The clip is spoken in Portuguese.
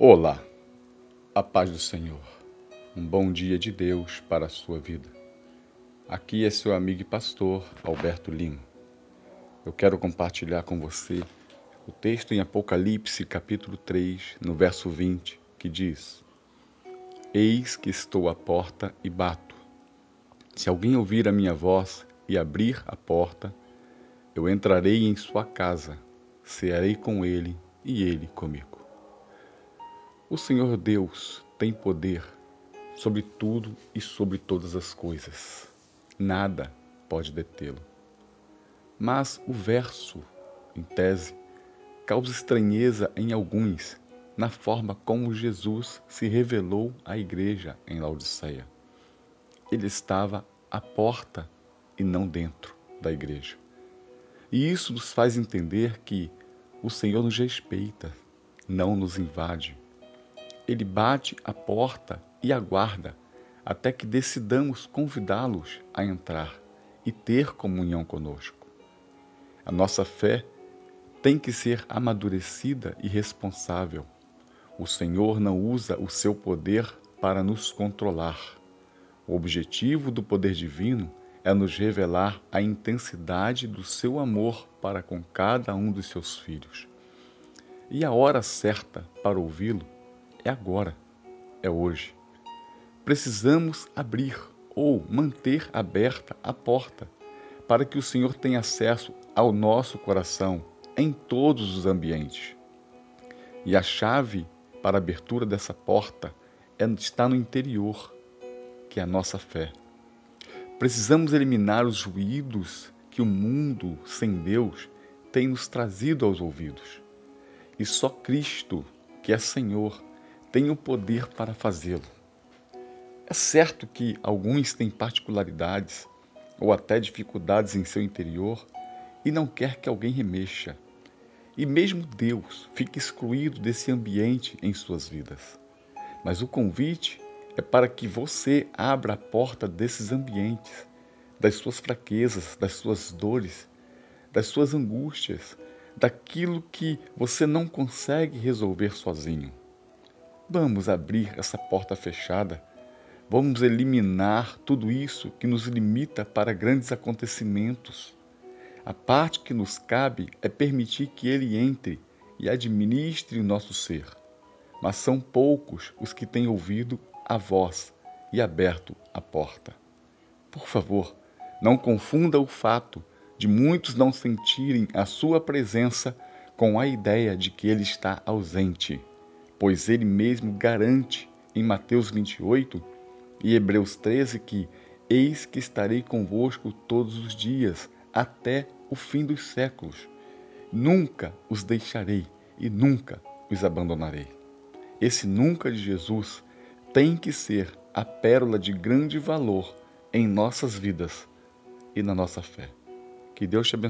Olá, a paz do Senhor. Um bom dia de Deus para a sua vida. Aqui é seu amigo e pastor Alberto Lima. Eu quero compartilhar com você o texto em Apocalipse, capítulo 3, no verso 20, que diz: Eis que estou à porta e bato. Se alguém ouvir a minha voz e abrir a porta, eu entrarei em sua casa, cearei com ele e ele comigo. O Senhor Deus tem poder sobre tudo e sobre todas as coisas. Nada pode detê-lo. Mas o verso, em tese, causa estranheza em alguns na forma como Jesus se revelou à igreja em Laodiceia. Ele estava à porta e não dentro da igreja. E isso nos faz entender que o Senhor nos respeita, não nos invade ele bate a porta e aguarda até que decidamos convidá-los a entrar e ter comunhão conosco. A nossa fé tem que ser amadurecida e responsável. O Senhor não usa o seu poder para nos controlar. O objetivo do poder divino é nos revelar a intensidade do seu amor para com cada um dos seus filhos. E a hora certa para ouvi-lo é agora, é hoje. Precisamos abrir ou manter aberta a porta para que o Senhor tenha acesso ao nosso coração em todos os ambientes. E a chave para a abertura dessa porta é, está no interior, que é a nossa fé. Precisamos eliminar os ruídos que o mundo sem Deus tem nos trazido aos ouvidos. E só Cristo, que é Senhor, tem o poder para fazê-lo. É certo que alguns têm particularidades ou até dificuldades em seu interior e não quer que alguém remexa. E mesmo Deus fica excluído desse ambiente em suas vidas. Mas o convite é para que você abra a porta desses ambientes, das suas fraquezas, das suas dores, das suas angústias, daquilo que você não consegue resolver sozinho. Vamos abrir essa porta fechada. Vamos eliminar tudo isso que nos limita para grandes acontecimentos. A parte que nos cabe é permitir que Ele entre e administre o nosso ser. Mas são poucos os que têm ouvido a voz e aberto a porta. Por favor, não confunda o fato de muitos não sentirem a sua presença com a ideia de que ele está ausente pois ele mesmo garante em Mateus 28 e Hebreus 13 que eis que estarei convosco todos os dias até o fim dos séculos. Nunca os deixarei e nunca os abandonarei. Esse nunca de Jesus tem que ser a pérola de grande valor em nossas vidas e na nossa fé. Que Deus te abençoe.